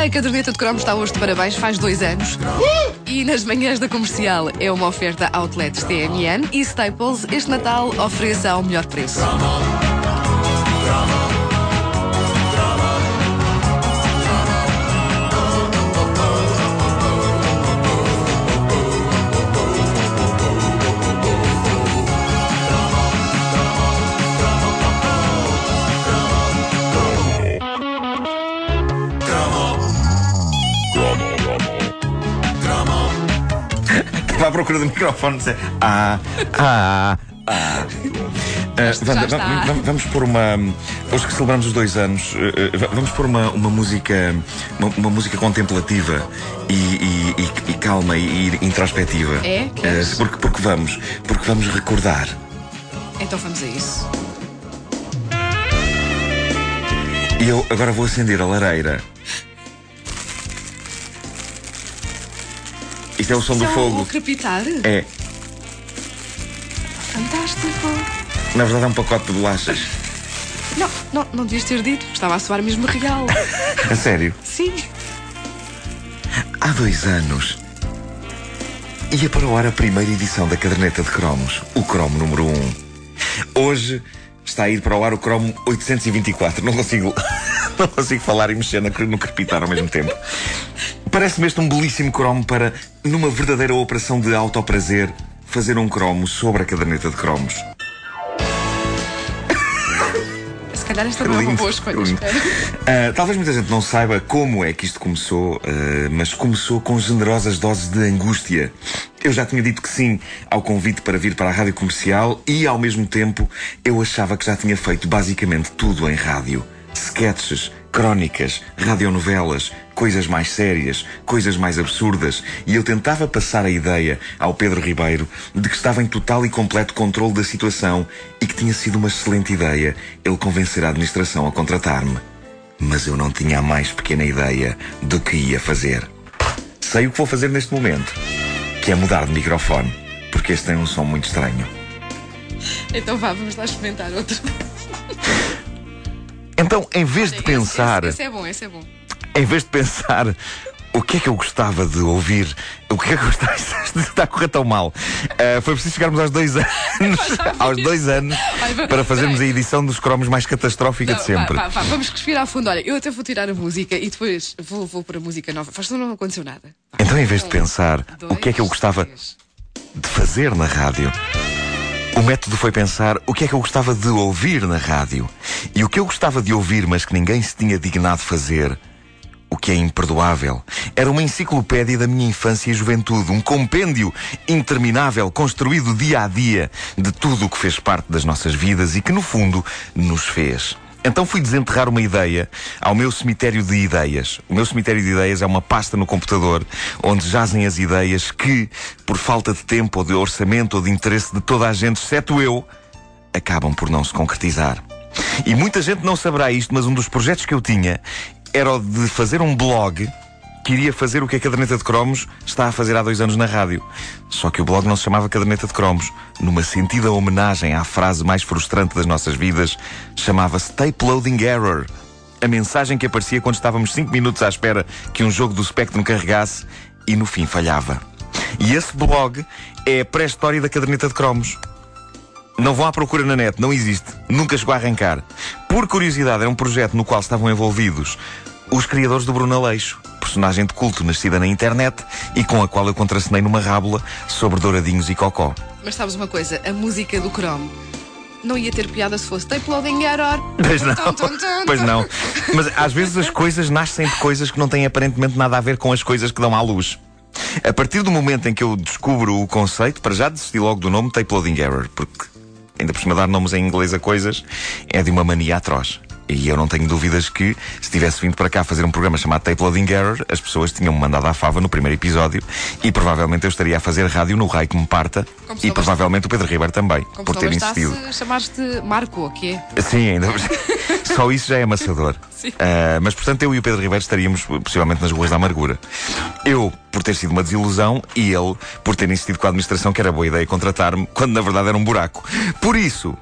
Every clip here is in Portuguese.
A caderneta de cromos está hoje de parabéns, faz dois anos. E nas manhãs da comercial é uma oferta Outlets TMN e Staples. Este Natal ofereça ao melhor preço. À procura do microfone. dizer, Ah, ah, ah. Já Wanda, está. va- va- vamos pôr uma. Hoje que celebramos os dois anos, va- vamos pôr uma, uma música. Uma, uma música contemplativa e, e- e- e calma e, introspectiva. É? Eh, porque, porque vamos. Porque vamos recordar. Então vamos a isso. E eu agora vou acender a lareira. Isto é o som do Só fogo. crepitar? É. Fantástico. Na verdade é um pacote de bolachas. Não, não, não devias ter dito. Estava a soar mesmo real. A sério. Sim. Há dois anos ia para o ar a primeira edição da caderneta de cromos, o cromo número 1. Hoje está a ir para o ar o cromo 824. Não consigo, não consigo falar e mexer no crepitar ao mesmo tempo. Parece-me este um belíssimo cromo para, numa verdadeira operação de autoprazer, fazer um cromo sobre a caderneta de cromos. Se calhar esta não é uma boa escolha. Ah, talvez muita gente não saiba como é que isto começou, ah, mas começou com generosas doses de angústia. Eu já tinha dito que sim ao convite para vir para a rádio comercial e, ao mesmo tempo, eu achava que já tinha feito basicamente tudo em rádio: sketches, crónicas, radionovelas, coisas mais sérias, coisas mais absurdas, e eu tentava passar a ideia ao Pedro Ribeiro de que estava em total e completo controle da situação e que tinha sido uma excelente ideia ele convencer a administração a contratar-me. Mas eu não tinha a mais pequena ideia do que ia fazer. Sei o que vou fazer neste momento, que é mudar de microfone, porque este tem um som muito estranho. Então vá, vamos lá experimentar outro. Então, em vez de pensar, Esse, esse é bom, esse é bom. em vez de pensar o que é que eu gostava de ouvir, o que é que eu gostava Isto está a correr tão mal. Ah, foi preciso chegarmos aos dois anos, aos dois anos, para fazermos a edição dos cromos mais catastrófica de Não, sempre. vá, vá, vá, vamos respirar fundo. Olha, eu até vou tirar a música e depois vou, vou para a música nova. Faz não aconteceu nada. Então, em vez de pensar o que é que eu dois, gostava três. de fazer na rádio, o método foi pensar o que é que eu gostava de ouvir na rádio. E o que eu gostava de ouvir, mas que ninguém se tinha dignado fazer, o que é imperdoável, era uma enciclopédia da minha infância e juventude, um compêndio interminável, construído dia a dia de tudo o que fez parte das nossas vidas e que, no fundo, nos fez. Então fui desenterrar uma ideia ao meu cemitério de ideias. O meu cemitério de ideias é uma pasta no computador onde jazem as ideias que, por falta de tempo ou de orçamento ou de interesse de toda a gente, exceto eu, acabam por não se concretizar. E muita gente não saberá isto, mas um dos projetos que eu tinha era o de fazer um blog que iria fazer o que a Caderneta de Cromos está a fazer há dois anos na rádio. Só que o blog não se chamava Caderneta de Cromos. Numa sentida homenagem à frase mais frustrante das nossas vidas, chamava-se Tape Loading Error. A mensagem que aparecia quando estávamos 5 minutos à espera que um jogo do Spectrum carregasse e no fim falhava. E esse blog é a pré-história da Caderneta de Cromos. Não vão à procura na net, não existe. Nunca chegou a arrancar. Por curiosidade, era um projeto no qual estavam envolvidos os criadores do Bruno Aleixo, personagem de culto nascida na internet e com a qual eu contracenei numa rábula sobre douradinhos e cocó. Mas sabes uma coisa? A música do Chrome não ia ter piada se fosse tape loading error. Pois não, Tum, tum, tum, pois não. Mas às vezes as coisas nascem de coisas que não têm aparentemente nada a ver com as coisas que dão à luz. A partir do momento em que eu descubro o conceito, para já desisti logo do nome Tape Loading Error, porque ainda por cima dar nomes em inglês a coisas é de uma mania atroz. E eu não tenho dúvidas que, se tivesse vindo para cá fazer um programa chamado Tape Loading Error, as pessoas tinham-me mandado à fava no primeiro episódio e provavelmente eu estaria a fazer rádio no raio que me parta Como e provavelmente o Pedro Ribeiro também, Como por ter insistido. chamares-te Marco, o que é? Sim, ainda. Só isso já é amassador. Ah, mas portanto eu e o Pedro Ribeiro estaríamos possivelmente nas ruas da amargura. Eu por ter sido uma desilusão e ele por ter insistido com a administração que era boa ideia contratar-me, quando na verdade era um buraco. Por isso,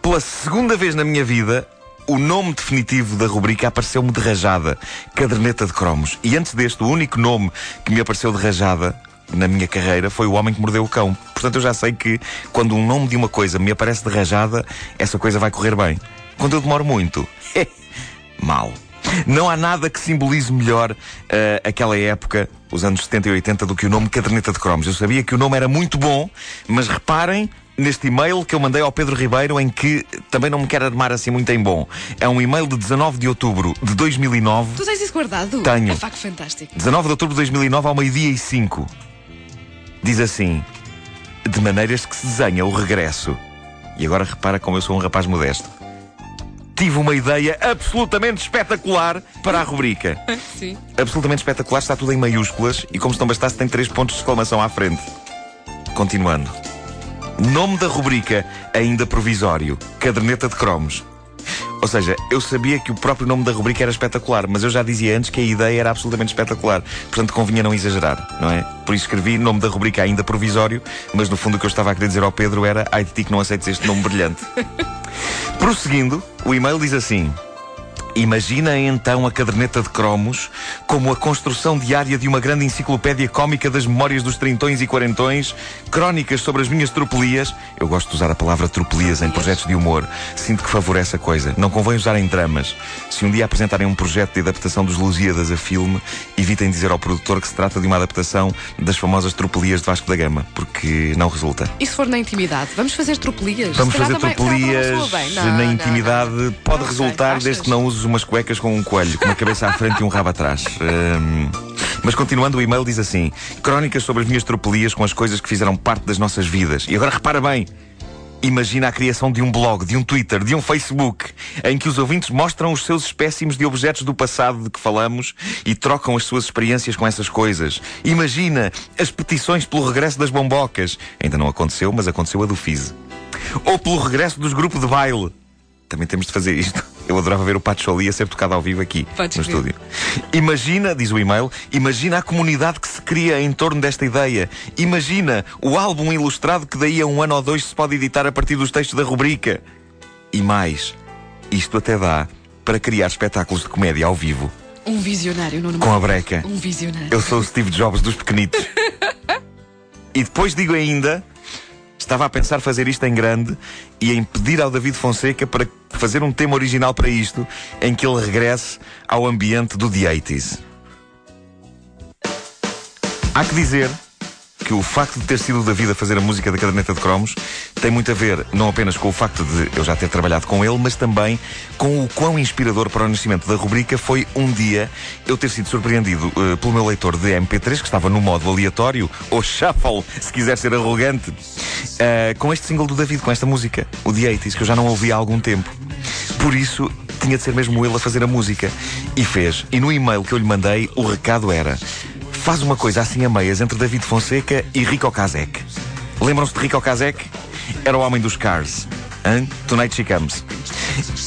pela segunda vez na minha vida, o nome definitivo da rubrica apareceu-me de rajada, caderneta de cromos. E antes deste, o único nome que me apareceu de rajada na minha carreira foi o homem que mordeu o cão. Portanto, eu já sei que quando um nome de uma coisa me aparece de rajada, essa coisa vai correr bem. Quando eu demoro muito, mal. Não há nada que simbolize melhor uh, aquela época, os anos 70 e 80, do que o nome Caderneta de Cromos. Eu sabia que o nome era muito bom, mas reparem neste e-mail que eu mandei ao Pedro Ribeiro, em que também não me quero armar assim muito em bom. É um e-mail de 19 de outubro de 2009. Tu tens isso guardado? Tenho. É facto fantástico. 19 de outubro de 2009, ao meio-dia e 5. Diz assim: De maneiras que se desenha o regresso. E agora repara como eu sou um rapaz modesto tive uma ideia absolutamente espetacular para a rubrica. Sim. Absolutamente espetacular, está tudo em maiúsculas e, como se não bastasse, tem três pontos de exclamação à frente. Continuando. Nome da rubrica, ainda provisório: Caderneta de Cromos. Ou seja, eu sabia que o próprio nome da rubrica era espetacular, mas eu já dizia antes que a ideia era absolutamente espetacular. Portanto, convinha não exagerar, não é? Por isso escrevi nome da rubrica ainda provisório, mas no fundo o que eu estava a querer dizer ao Pedro era: ai de ti que não aceites este nome brilhante. Prosseguindo, o e-mail diz assim. Imagina então a caderneta de cromos como a construção diária de uma grande enciclopédia cómica das memórias dos trintões e quarentões, crónicas sobre as minhas tropelias. Eu gosto de usar a palavra tropelias em projetos de humor. Sinto que favorece a coisa. Não convém usar em dramas. Se um dia apresentarem um projeto de adaptação dos Lusíadas a filme, evitem dizer ao produtor que se trata de uma adaptação das famosas tropelias de Vasco da Gama, porque não resulta. E se for na intimidade? Vamos fazer tropelias? Vamos fazer calhar tropelias na não, intimidade. não. Pode Não sei, resultar desde que não uses umas cuecas com um coelho, com uma cabeça à frente e um rabo atrás. Hum, mas continuando, o e-mail diz assim: Crónicas sobre as minhas tropelias com as coisas que fizeram parte das nossas vidas. E agora repara bem. Imagina a criação de um blog, de um Twitter, de um Facebook, em que os ouvintes mostram os seus espécimes de objetos do passado de que falamos e trocam as suas experiências com essas coisas. Imagina as petições pelo regresso das bombocas. Ainda não aconteceu, mas aconteceu a do Fiz. Ou pelo regresso dos grupos de baile. Também temos de fazer isto. Eu adorava ver o Pacholi a ser tocado ao vivo aqui Podes no ver. estúdio. Imagina, diz o e-mail, imagina a comunidade que se cria em torno desta ideia. Imagina o álbum ilustrado que daí a um ano ou dois se pode editar a partir dos textos da rubrica. E mais, isto até dá para criar espetáculos de comédia ao vivo, Um visionário, Nuno com a breca. Um visionário. Eu sou o Steve Jobs dos pequenitos. e depois digo ainda, estava a pensar fazer isto em grande e em pedir ao David Fonseca para fazer um tema original para isto, em que ele regresse ao ambiente do The 80s. Há que dizer que o facto de ter sido o David a fazer a música da caderneta de cromos tem muito a ver não apenas com o facto de eu já ter trabalhado com ele, mas também com o quão inspirador para o nascimento da rubrica foi um dia eu ter sido surpreendido eh, pelo meu leitor de MP3 que estava no modo aleatório, ou shuffle, se quiser ser arrogante, eh, com este single do David, com esta música, o The 80s, que eu já não ouvi há algum tempo. Por isso, tinha de ser mesmo ele a fazer a música. E fez. E no e-mail que eu lhe mandei, o recado era: faz uma coisa assim a meias entre David Fonseca e Rico Kazek. Lembram-se de Rico Kazek? Era o homem dos Cars. Hein? Tonight She Comes.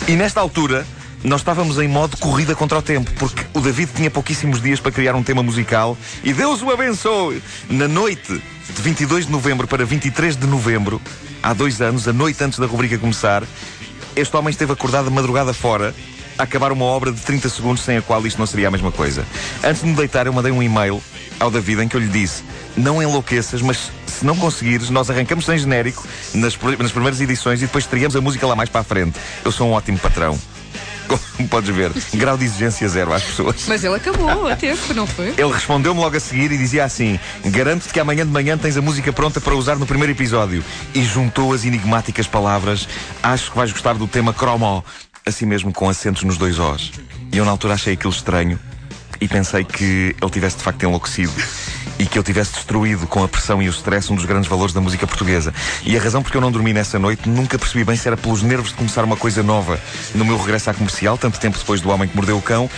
E nesta altura, nós estávamos em modo corrida contra o tempo, porque o David tinha pouquíssimos dias para criar um tema musical e Deus o abençoe! Na noite de 22 de novembro para 23 de novembro, há dois anos, a noite antes da rubrica começar, este homem esteve acordado a madrugada fora acabar uma obra de 30 segundos sem a qual isto não seria a mesma coisa. Antes de me deitar, eu mandei um e-mail ao David em que eu lhe disse: Não enlouqueças, mas se não conseguires, nós arrancamos sem genérico nas, nas primeiras edições e depois teríamos a música lá mais para a frente. Eu sou um ótimo patrão. Como podes ver, grau de exigência zero às pessoas. Mas ele acabou a tempo, não foi? Ele respondeu-me logo a seguir e dizia assim: Garanto-te que amanhã de manhã tens a música pronta para usar no primeiro episódio. E juntou as enigmáticas palavras: Acho que vais gostar do tema Cromo. Assim mesmo, com acentos nos dois Os. E eu na altura achei aquilo estranho e pensei que ele tivesse de facto enlouquecido. E que eu tivesse destruído com a pressão e o stress um dos grandes valores da música portuguesa. E a razão porque eu não dormi nessa noite nunca percebi bem se era pelos nervos de começar uma coisa nova no meu regresso à comercial, tanto tempo depois do Homem que Mordeu o Cão,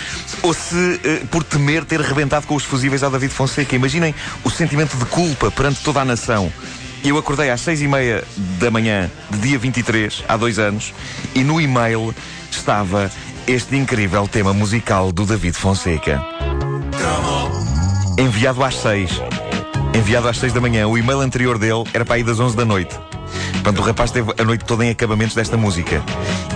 ou se eh, por temer ter rebentado com os fusíveis ao David Fonseca. Imaginem o sentimento de culpa perante toda a nação. Eu acordei às seis e meia da manhã de dia 23, há dois anos, e no e-mail estava este incrível tema musical do David Fonseca. Enviado às seis. Enviado às seis da manhã. O e-mail anterior dele era para aí das onze da noite. Portanto, o rapaz teve a noite toda em acabamentos desta música.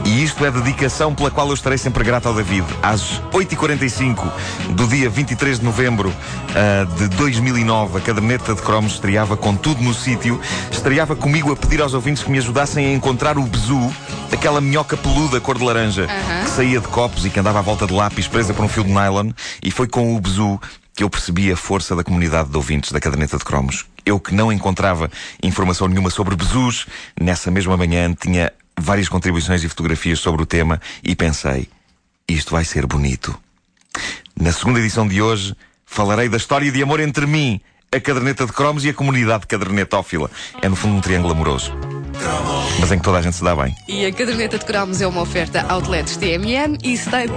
E isto é dedicação pela qual eu estarei sempre grato ao David. Às 8h45 do dia 23 de novembro uh, de 2009, a caderneta de cromos estreava com tudo no sítio. Estreava comigo a pedir aos ouvintes que me ajudassem a encontrar o bezu, aquela minhoca peluda cor de laranja, Uhum. que saía de copos e que andava à volta de lápis presa por um fio de nylon. E foi com o bezu que eu percebi a força da comunidade de ouvintes da caderneta de cromos. Eu que não encontrava informação nenhuma sobre bezus, nessa mesma manhã tinha várias contribuições e fotografias sobre o tema e pensei, isto vai ser bonito. Na segunda edição de hoje, falarei da história de amor entre mim, a caderneta de cromos e a comunidade cadernetófila. É no fundo um triângulo amoroso. Mas em que toda a gente se dá bem. E a caderneta de cromos é uma oferta outlets TMN e Staples.